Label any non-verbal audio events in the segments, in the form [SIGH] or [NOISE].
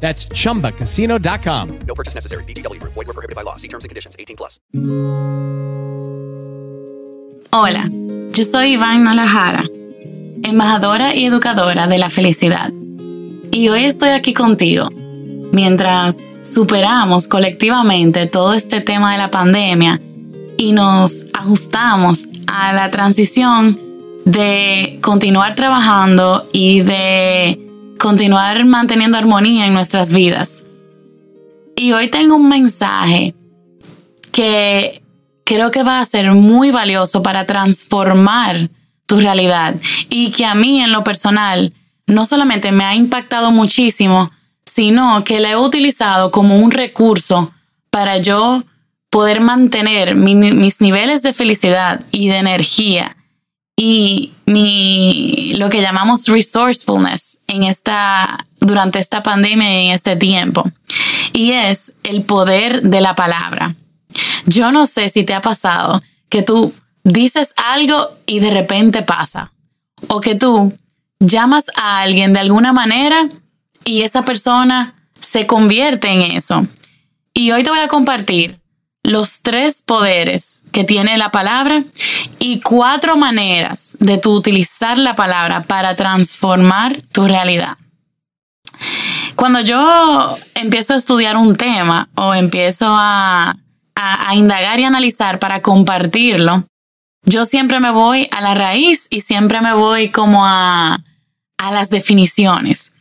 That's chumbacasino.com. No purchase necessary. VGW. Void where prohibited by law. See terms and conditions. 18 plus. Hola, yo soy Iván Nalajara, embajadora y educadora de la felicidad. Y hoy estoy aquí contigo mientras superamos colectivamente todo este tema de la pandemia y nos ajustamos a la transición de continuar trabajando y de continuar manteniendo armonía en nuestras vidas. Y hoy tengo un mensaje que creo que va a ser muy valioso para transformar tu realidad y que a mí en lo personal no solamente me ha impactado muchísimo, sino que la he utilizado como un recurso para yo poder mantener mis niveles de felicidad y de energía y mi, lo que llamamos resourcefulness en esta, durante esta pandemia y en este tiempo. Y es el poder de la palabra. Yo no sé si te ha pasado que tú dices algo y de repente pasa. O que tú llamas a alguien de alguna manera y esa persona se convierte en eso. Y hoy te voy a compartir los tres poderes que tiene la palabra y cuatro maneras de utilizar la palabra para transformar tu realidad. Cuando yo empiezo a estudiar un tema o empiezo a, a, indagar y analizar para compartirlo, yo siempre me voy a la raíz y siempre me voy como a, a las definiciones.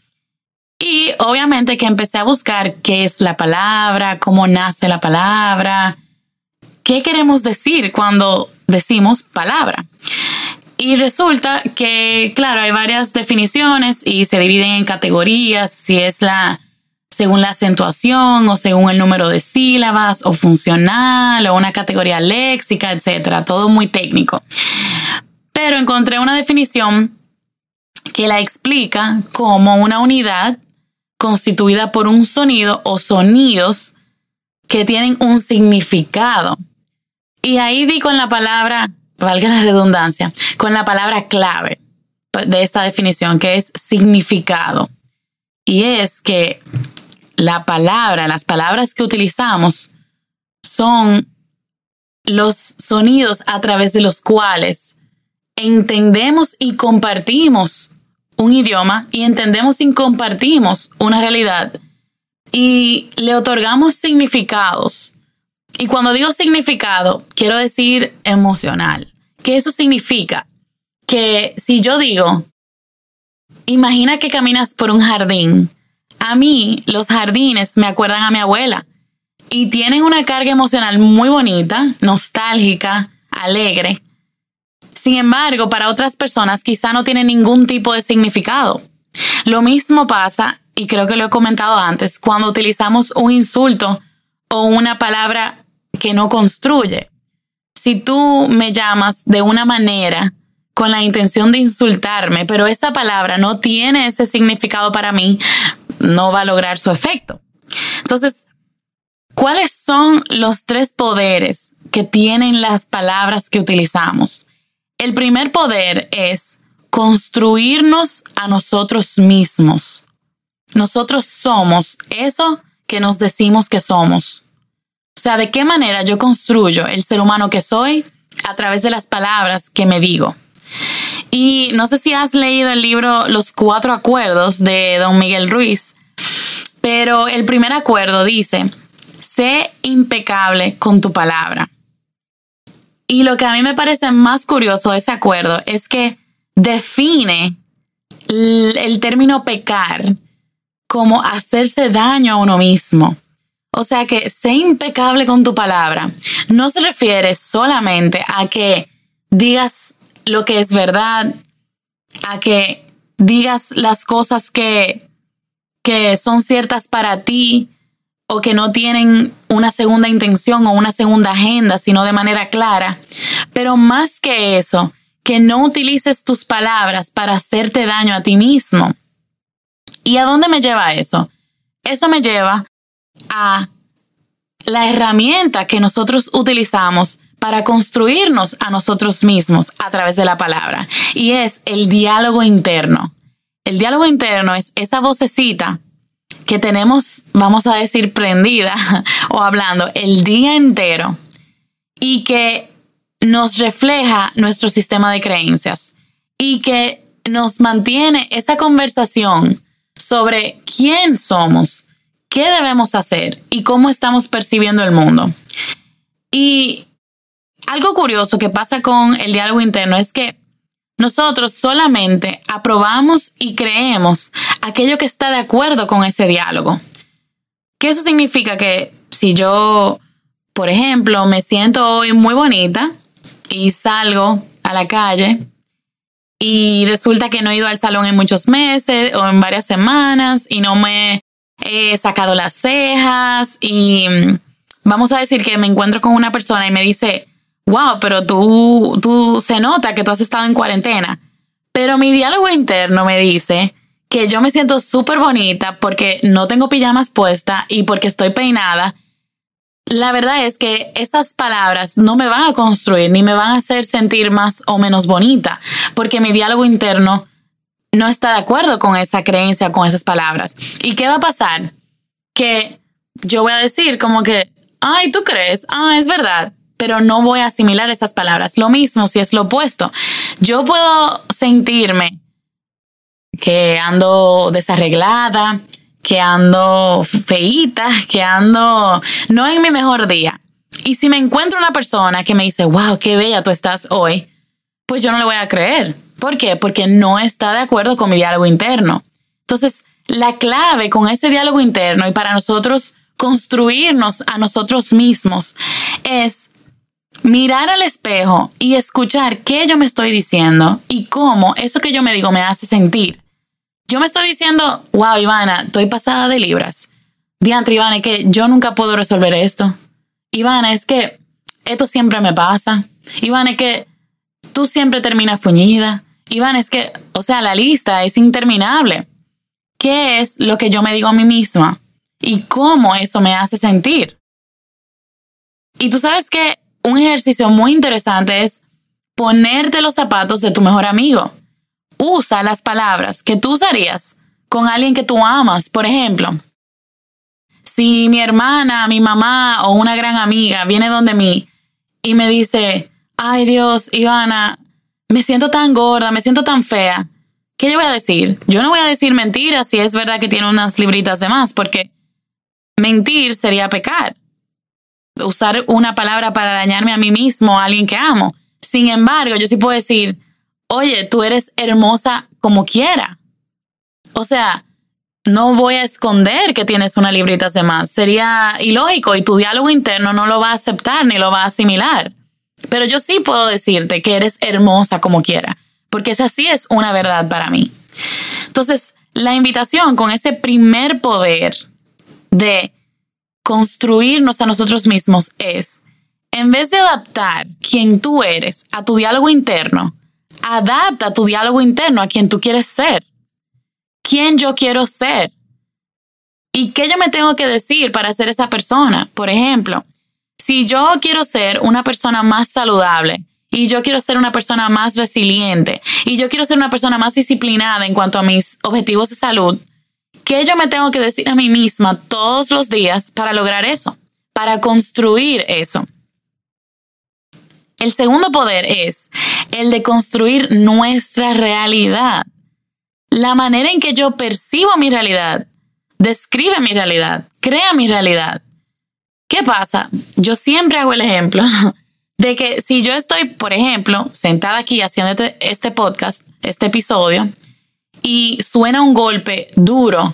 Y obviamente que empecé a buscar qué es la palabra, cómo nace la palabra, qué queremos decir cuando decimos palabra. Y resulta que, claro, hay varias definiciones y se dividen en categorías, si es la según la acentuación o según el número de sílabas o funcional o una categoría léxica, etcétera, todo muy técnico. Pero encontré una definición que la explica como una unidad constituida por un sonido o sonidos que tienen un significado. Y ahí di con la palabra, valga la redundancia, con la palabra clave de esta definición, que es significado. Y es que la palabra, las palabras que utilizamos son los sonidos a través de los cuales entendemos y compartimos un idioma y entendemos y compartimos una realidad y le otorgamos significados. Y cuando digo significado, quiero decir emocional. ¿Qué eso significa? Que si yo digo, imagina que caminas por un jardín, a mí los jardines me acuerdan a mi abuela y tienen una carga emocional muy bonita, nostálgica, alegre. Sin embargo, para otras personas quizá no tiene ningún tipo de significado. Lo mismo pasa, y creo que lo he comentado antes, cuando utilizamos un insulto o una palabra que no construye. Si tú me llamas de una manera con la intención de insultarme, pero esa palabra no tiene ese significado para mí, no va a lograr su efecto. Entonces, ¿cuáles son los tres poderes que tienen las palabras que utilizamos? El primer poder es construirnos a nosotros mismos. Nosotros somos eso que nos decimos que somos. O sea, ¿de qué manera yo construyo el ser humano que soy? A través de las palabras que me digo. Y no sé si has leído el libro Los Cuatro Acuerdos de Don Miguel Ruiz, pero el primer acuerdo dice, sé impecable con tu palabra. Y lo que a mí me parece más curioso de ese acuerdo es que define el, término pecar como hacerse daño a uno mismo. O sea que sé impecable con tu palabra no se refiere solamente a que digas lo que es verdad, a que digas las cosas que, que son ciertas para ti o que no tienen una segunda intención o una segunda agenda, sino de manera clara. Pero más que eso, que no utilices tus palabras para hacerte daño a ti mismo. ¿Y a dónde me lleva eso? Eso me lleva a la herramienta que nosotros utilizamos para construirnos a nosotros mismos a través de la palabra. Y es el diálogo interno. El diálogo interno es esa vocecita que tenemos, vamos a decir, prendida [LAUGHS] o hablando el día entero y que nos refleja nuestro sistema de creencias y que nos mantiene esa conversación sobre quién somos, qué debemos hacer y cómo estamos percibiendo el mundo. Y algo curioso que pasa con el diálogo interno es que nosotros solamente aprobamos y creemos aquello que está de acuerdo con ese diálogo. Que eso significa que si yo, por ejemplo, me siento hoy muy bonita y salgo a la calle y resulta que no he ido al salón en muchos meses o en varias semanas y no me he sacado las cejas y mm, vamos a decir que me encuentro con una persona y me dice, wow, pero tú, tú se nota que tú has estado en cuarentena. Pero mi diálogo interno me dice que yo me siento súper bonita porque no tengo pijamas puesta y porque estoy peinada. La verdad es que esas palabras no me van a construir ni me van a hacer sentir más o menos bonita, porque mi diálogo interno no está de acuerdo con esa creencia, con esas palabras. ¿Y qué va a pasar? Que yo voy a decir como que, ay, tú crees, ah, es verdad, pero no voy a asimilar esas palabras. Lo mismo si es lo opuesto. Yo puedo sentirme que ando desarreglada, que ando feíta, que ando no en mi mejor día. Y si me encuentro una persona que me dice, wow, qué bella tú estás hoy, pues yo no le voy a creer ¿Por qué? Porque no está de acuerdo con mi diálogo interno. Entonces, la clave con ese diálogo interno y para nosotros construirnos a nosotros mismos es mirar al espejo y escuchar qué yo me estoy diciendo y cómo eso que yo me digo me hace sentir. Yo me estoy diciendo, wow, Ivana, estoy pasada de libras. Diantre, Ivana, es que yo nunca puedo resolver esto. Ivana, es que esto siempre me pasa. Ivana, es que tú siempre terminas fuñida. Iván, es que, o sea, la lista es interminable. ¿Qué es lo que yo me digo a mí misma? ¿Y cómo eso me hace sentir? Y tú sabes que un ejercicio muy interesante es ponerte los zapatos de tu mejor amigo. Usa las palabras que tú usarías con alguien que tú amas, por ejemplo. Si mi hermana, mi mamá o una gran amiga viene donde mí y me dice, ay Dios, Ivana, me siento tan gorda, me siento tan fea. ¿Qué yo voy a decir? Yo no voy a decir mentiras si es verdad que tiene unas libritas de más, porque mentir sería pecar. Usar una palabra para dañarme a mí mismo, a alguien que amo. Sin embargo, yo sí puedo decir, oye, tú eres hermosa como quiera. O sea, no voy a esconder que tienes una librita de más. Sería ilógico y tu diálogo interno no lo va a aceptar ni lo va a asimilar. Pero yo sí puedo decirte que eres hermosa como quiera, porque esa sí es una verdad para mí. Entonces, la invitación con ese primer poder de construirnos a nosotros mismos es, en vez de adaptar quien tú eres a tu diálogo interno, adapta tu diálogo interno a quien tú quieres ser. ¿Quién yo quiero ser? ¿Y qué yo me tengo que decir para ser esa persona? Por ejemplo, si yo quiero ser una persona más saludable y yo quiero ser una persona más resiliente y yo quiero ser una persona más disciplinada en cuanto a mis objetivos de salud, ¿qué yo me tengo que decir a mí misma todos los días para lograr eso? Para construir eso. El segundo poder es el de construir nuestra realidad. La manera en que yo percibo mi realidad describe mi realidad, crea mi realidad. ¿Qué pasa? Yo siempre hago el ejemplo [LAUGHS] de que si yo estoy, por ejemplo, sentada aquí haciendo este, este podcast, este episodio, y suena un golpe duro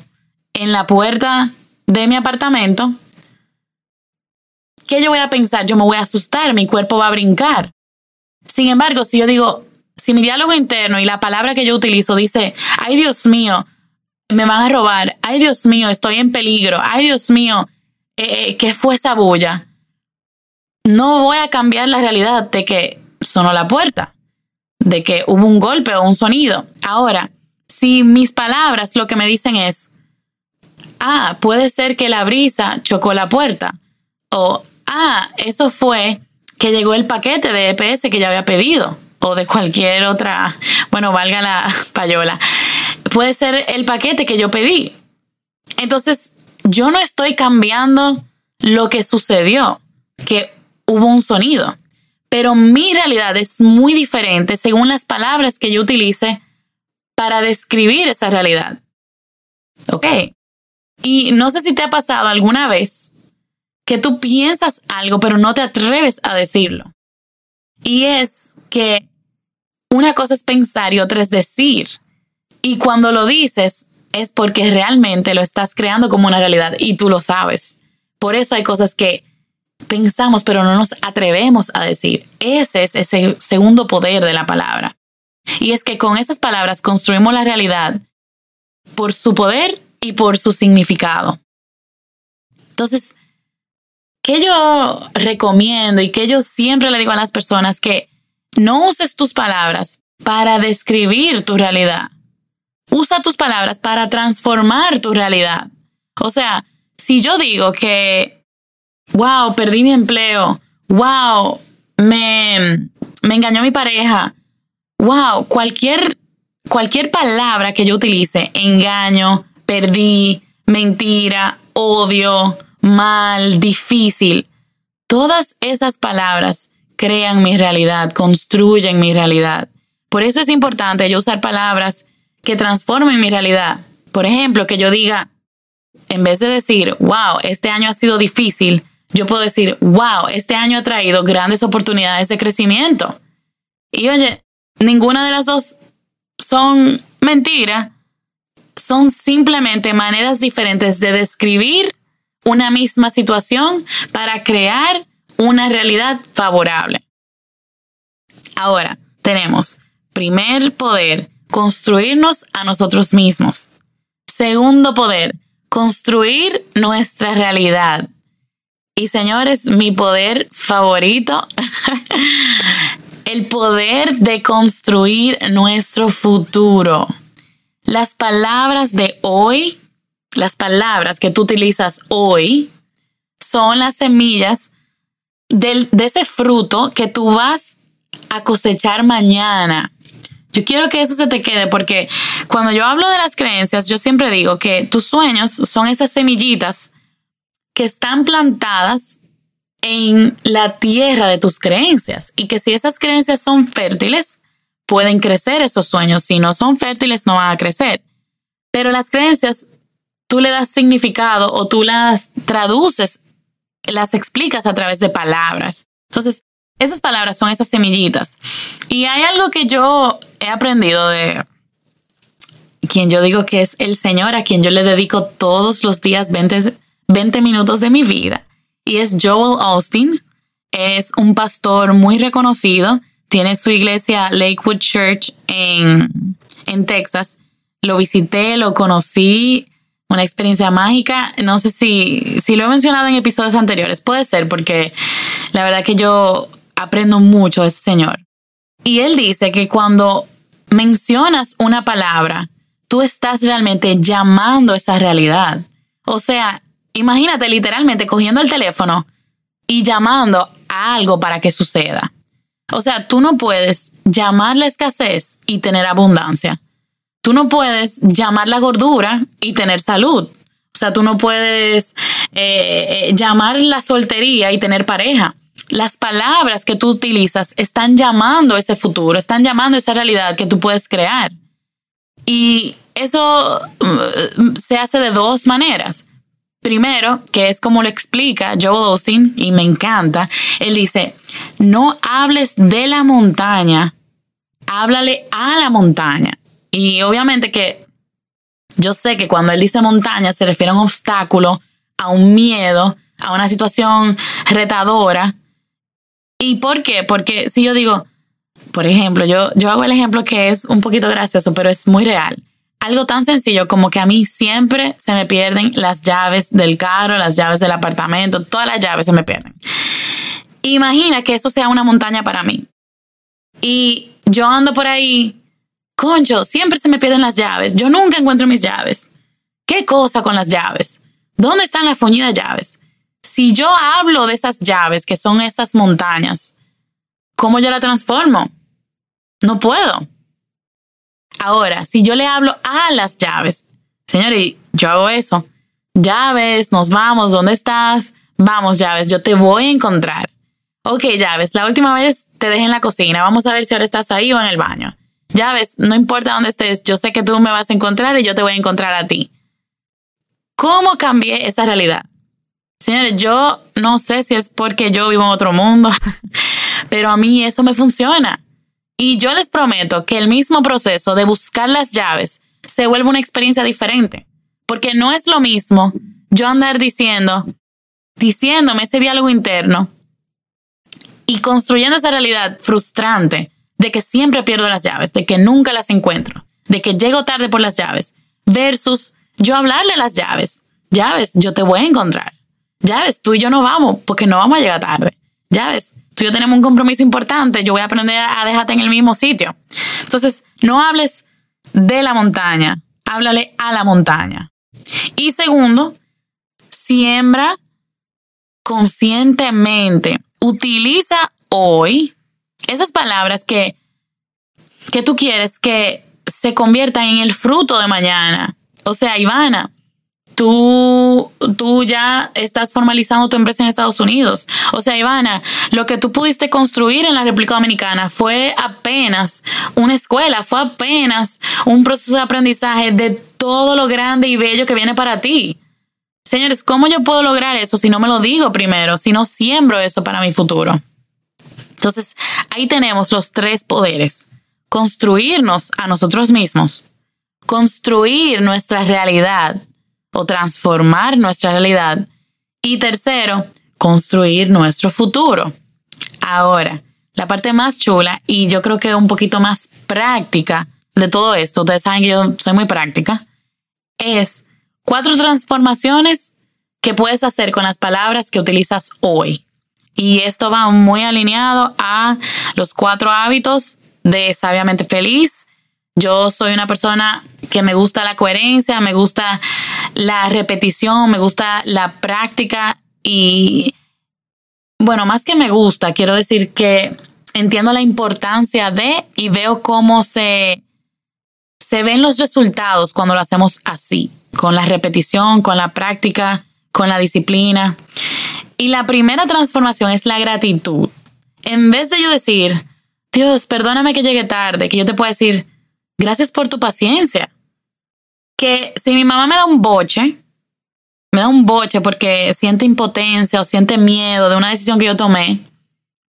en la puerta de mi apartamento, ¿qué yo voy a pensar? Yo me voy a asustar, mi cuerpo va a brincar. Sin embargo, si yo digo, si mi diálogo interno y la palabra que yo utilizo dice, ay Dios mío, me van a robar, ay Dios mío, estoy en peligro, ay Dios mío, eh, eh, ¿qué fue esa bulla? No voy a cambiar la realidad de que sonó la puerta, de que hubo un golpe o un sonido. Ahora, si mis palabras lo que me dicen es, ah, puede ser que la brisa chocó la puerta, o ah, eso fue que llegó el paquete de EPS que ya había pedido, o de cualquier otra, bueno, valga la [LAUGHS] payola, puede ser el paquete que yo pedí. Entonces, yo no estoy cambiando lo que sucedió, que hubo un sonido, pero mi realidad es muy diferente según las palabras que yo utilice para describir esa realidad. ¿Ok? Y no sé si te ha pasado alguna vez que tú piensas algo pero no te atreves a decirlo. Y es que una cosa es pensar y otra es decir. Y cuando lo dices es porque realmente lo estás creando como una realidad y tú lo sabes. Por eso hay cosas que pensamos pero no nos atrevemos a decir. Ese es ese segundo poder de la palabra. Y es que con esas palabras construimos la realidad por su poder y por su significado. Entonces, ¿qué yo recomiendo y que yo siempre le digo a las personas que no uses tus palabras para describir tu realidad. Usa tus palabras para transformar tu realidad. O sea, si yo digo que, wow, perdí mi empleo, wow, me, me engañó mi pareja, wow, cualquier, cualquier palabra que yo utilice, engaño, perdí, mentira, odio, mal, difícil, todas esas palabras crean mi realidad, construyen mi realidad. Por eso es importante yo usar palabras que transformen mi realidad. Por ejemplo, que yo diga, en vez de decir, wow, este año ha sido difícil, yo puedo decir, wow, este año ha traído grandes oportunidades de crecimiento. Y oye, ninguna de las dos son mentira, son simplemente maneras diferentes de describir una misma situación para crear una realidad favorable. Ahora, tenemos primer poder, construirnos a nosotros mismos. Segundo poder, construir nuestra realidad. Y señores, mi poder favorito, [LAUGHS] el poder de construir nuestro futuro. Las palabras de hoy, las palabras que tú utilizas hoy, son las semillas de ese fruto que tú vas a cosechar mañana. Yo quiero que eso se te quede porque cuando yo hablo de las creencias, yo siempre digo que tus sueños son esas semillitas que están plantadas en la tierra de tus creencias y que si esas creencias son fértiles, pueden crecer esos sueños. Si no son fértiles, no van a crecer. Pero las creencias, tú le das significado o tú las traduces las explicas a través de palabras. Entonces, esas palabras son esas semillitas. Y hay algo que yo he aprendido de quien yo digo que es el Señor, a quien yo le dedico todos los días 20, 20 minutos de mi vida. Y es Joel Austin. Es un pastor muy reconocido. Tiene su iglesia Lakewood Church en, en Texas. Lo visité, lo conocí una experiencia mágica. No sé si, si lo he mencionado en episodios anteriores, puede ser porque la verdad que yo aprendo mucho de ese señor. Y él dice que cuando mencionas una palabra, tú estás realmente llamando esa realidad. O sea, imagínate literalmente cogiendo el teléfono y llamando a algo para que suceda. O sea, tú no puedes llamar la escasez y tener abundancia. Tú no puedes llamar la gordura y tener salud. O sea, tú no puedes eh, eh, llamar la soltería y tener pareja. Las palabras que tú utilizas están llamando ese futuro, están llamando esa realidad que tú puedes crear. Y eso mm, se hace de dos maneras. Primero, que es como lo explica Joel Austin, y me encanta, él dice, no hables de la montaña, háblale a la montaña. Y obviamente que yo sé que cuando él dice montaña se refiere a un obstáculo, a un miedo, a una situación retadora. ¿Y por qué? Porque si yo digo, por ejemplo, yo, yo hago el ejemplo que es un poquito gracioso, pero es muy real algo tan sencillo como que a mí siempre se me pierden las llaves del carro, las llaves del apartamento, todas las llaves se me pierden. Imagina que eso sea una montaña para mí. Y yo ando por ahí, concho, siempre se me pierden las llaves. Yo nunca encuentro mis llaves. ¿Qué cosa con las llaves? ¿Dónde están las fuñidas llaves? Si yo hablo de esas llaves, que son esas montañas, ¿cómo yo la transformo? No puedo. Ahora, si yo le hablo a las llaves, señores, yo hago eso. Llaves, nos vamos, ¿dónde estás? Vamos, llaves, yo te voy a encontrar. Ok, llaves, la última vez te dejé en la cocina, vamos a ver si ahora estás ahí o en el baño. Llaves, no importa dónde estés, yo sé que tú me vas a encontrar y yo te voy a encontrar a ti. ¿Cómo cambié esa realidad? Señores, yo no sé si es porque yo vivo en otro mundo, [LAUGHS] pero a mí eso me funciona. Y yo les prometo que el mismo proceso de buscar las llaves se vuelve una experiencia diferente. Porque no es lo mismo yo andar diciendo, diciéndome ese diálogo interno y construyendo esa realidad frustrante de que siempre pierdo las llaves, de que nunca las encuentro, de que llego tarde por las llaves, versus yo hablarle las llaves. Llaves, yo te voy a encontrar. Llaves, tú y yo no vamos porque no vamos a llegar tarde. Llaves, tú y yo tenemos un compromiso importante, yo voy a aprender a dejarte en el mismo sitio. Entonces, no hables de la montaña, háblale a la montaña. Y segundo, siembra conscientemente. Utiliza hoy esas palabras que, que tú quieres que se conviertan en el fruto de mañana. O sea, Ivana, tú, tú ya estás formalizando tu empresa en Estados Unidos. O sea, Ivana, lo que tú pudiste construir en la República Dominicana fue apenas una escuela, fue apenas un proceso de aprendizaje de todo lo grande y bello que viene para ti. Señores, ¿cómo yo puedo lograr eso si no me lo digo primero, si no siembro eso para mi futuro? Entonces, ahí tenemos los tres poderes. Construirnos a nosotros mismos, construir nuestra realidad o transformar nuestra realidad. Y tercero, construir nuestro futuro. Ahora, la parte más chula y yo creo que un poquito más práctica de todo esto, ustedes saben que yo soy muy práctica, es cuatro transformaciones que puedes hacer con las palabras que utilizas hoy. Y esto va muy alineado a los cuatro hábitos de Sabiamente Feliz, yo soy una persona que me gusta la coherencia, me gusta la repetición, me gusta la práctica y, bueno, más que me gusta, quiero decir que entiendo la importancia de y veo cómo se, se ven los resultados cuando lo hacemos así, con la repetición, con la práctica, con la disciplina. Y la primera transformación es la gratitud. En vez de yo decir, Dios, perdóname que llegue tarde, que yo te pueda decir, gracias por tu paciencia. Que si mi mamá me da un boche, me da un boche porque siente impotencia o siente miedo de una decisión que yo tomé,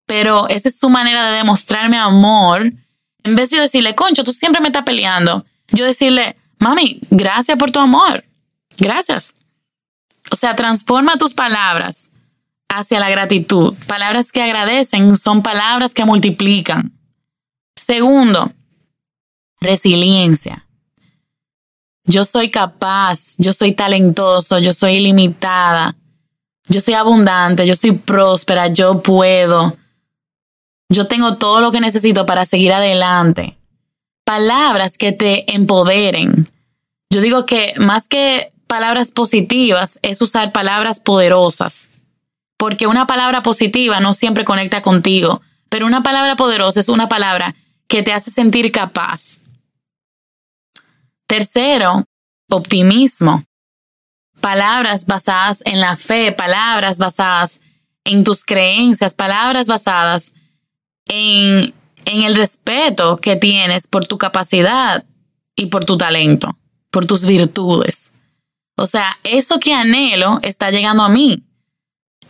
pero esa es su manera de demostrarme amor, en vez de decirle, concho, tú siempre me estás peleando, yo decirle, mami, gracias por tu amor, gracias. O sea, transforma tus palabras hacia la gratitud. Palabras que agradecen son palabras que multiplican. Segundo, resiliencia. Yo soy capaz, yo soy talentoso, yo soy ilimitada, yo soy abundante, yo soy próspera, yo puedo. Yo tengo todo lo que necesito para seguir adelante. Palabras que te empoderen. Yo digo que más que palabras positivas es usar palabras poderosas. Porque una palabra positiva no siempre conecta contigo, pero una palabra poderosa es una palabra que te hace sentir capaz, Tercero, optimismo. Palabras basadas en la fe, palabras basadas en tus creencias, palabras basadas en, en el respeto que tienes por tu capacidad y por tu talento, por tus virtudes. O sea, eso que anhelo está llegando a mí.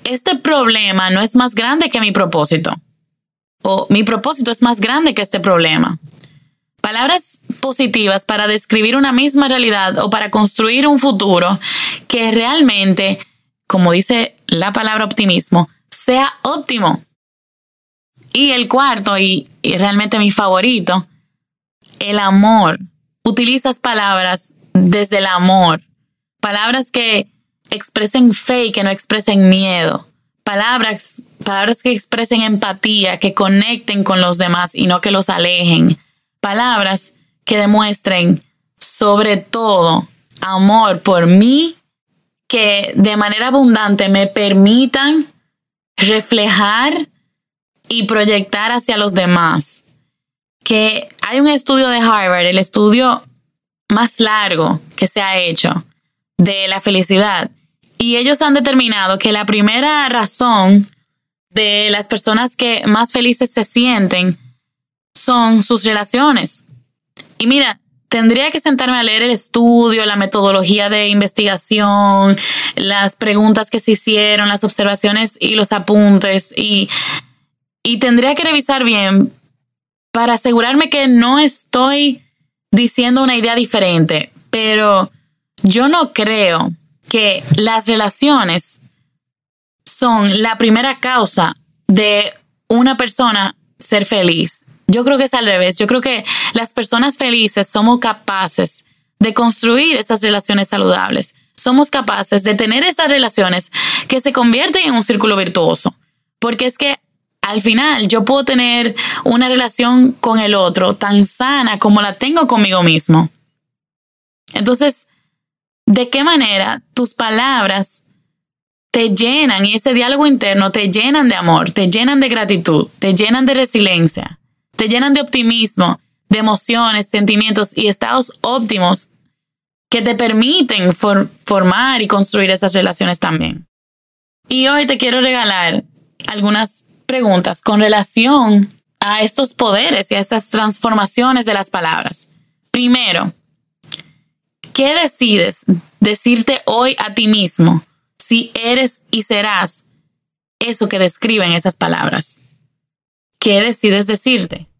Este problema no es más grande que mi propósito. O mi propósito es más grande que este problema. Palabras positivas para describir una misma realidad o para construir un futuro que realmente, como dice la palabra optimismo, sea óptimo. Y el cuarto, y, realmente mi favorito, el amor. Utilizas palabras desde el amor. Palabras que expresen fe y que no expresen miedo. Palabras, palabras que expresen empatía, que conecten con los demás y no que los alejen. Palabras que demuestren sobre todo amor por mí, que de manera abundante me permitan reflejar y proyectar hacia los demás. Que hay un estudio de Harvard, el estudio más largo que se ha hecho de la felicidad. Y ellos han determinado que la primera razón de las personas que más felices se sienten son sus relaciones. Y mira, tendría que sentarme a leer el estudio, la metodología de investigación, las preguntas que se hicieron, las observaciones y los apuntes. Y, y tendría que revisar bien para asegurarme que no estoy diciendo una idea diferente. Pero yo no creo que las relaciones son la primera causa de una persona ser feliz. Yo creo que es al revés. Yo creo que las personas felices somos capaces de construir esas relaciones saludables. Somos capaces de tener esas relaciones que se convierten en un círculo virtuoso. Porque es que al final yo puedo tener una relación con el otro tan sana como la tengo conmigo mismo. Entonces, ¿de qué manera tus palabras te llenan y ese diálogo interno te llenan de amor, te llenan de gratitud, te llenan de resiliencia? Te llenan de optimismo, de emociones, sentimientos y estados óptimos que te permiten formar y construir esas relaciones también. Y hoy te quiero regalar algunas preguntas con relación a estos poderes y a esas transformaciones de las palabras. Primero, ¿qué decides decirte hoy a ti mismo si eres y serás eso que describen esas palabras? ¿Qué decides decirte?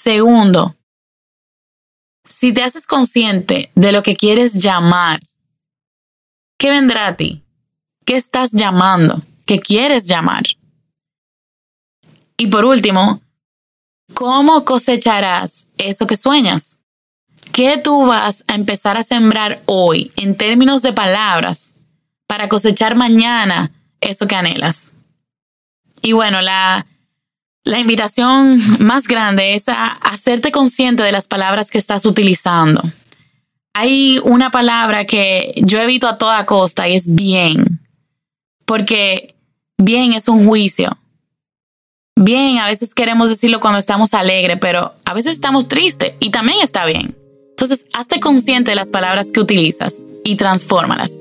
Segundo, si te haces consciente de lo que quieres llamar, ¿qué vendrá a ti? ¿Qué estás llamando? ¿Qué quieres llamar? Y por último, ¿cómo cosecharás eso que sueñas? ¿Qué tú vas a empezar a sembrar hoy en términos de palabras para cosechar mañana eso que anhelas? Y bueno, la la invitación más grande es a hacerte consciente de las palabras que estás utilizando. Hay una palabra que yo evito a toda costa y es bien, porque bien es un juicio. Bien, a veces queremos decirlo cuando estamos alegres, pero a veces estamos tristes y también está bien. Entonces, hazte consciente de las palabras que utilizas y transfórmalas.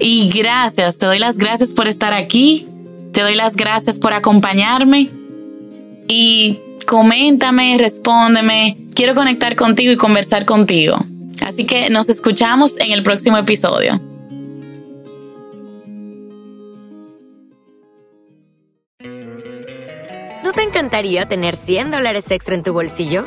Y gracias, te doy las gracias por estar aquí, te doy las gracias por acompañarme y coméntame, respóndeme. Quiero conectar contigo y conversar contigo. Así que nos escuchamos en el próximo episodio. ¿No te encantaría tener 100 dólares extra en tu bolsillo?